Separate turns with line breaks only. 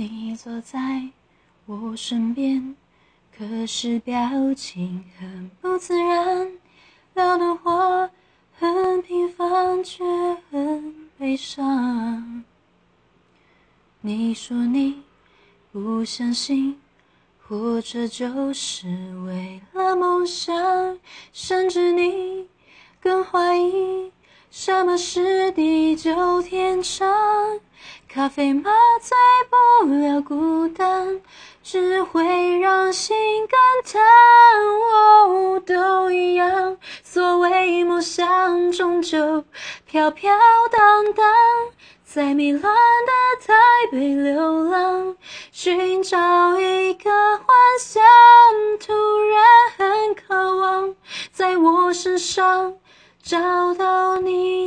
你坐在我身边，可是表情很不自然，聊的话很平凡，却很悲伤。你说你不相信，活着就是为了梦想，甚至你更怀疑什么是地久天长。咖啡麻醉不不了孤单，只会让心感叹。哦，都一样，所谓梦想终究飘飘荡荡，在迷乱的台北流浪，寻找一个幻想，突然很渴望，在我身上找到你。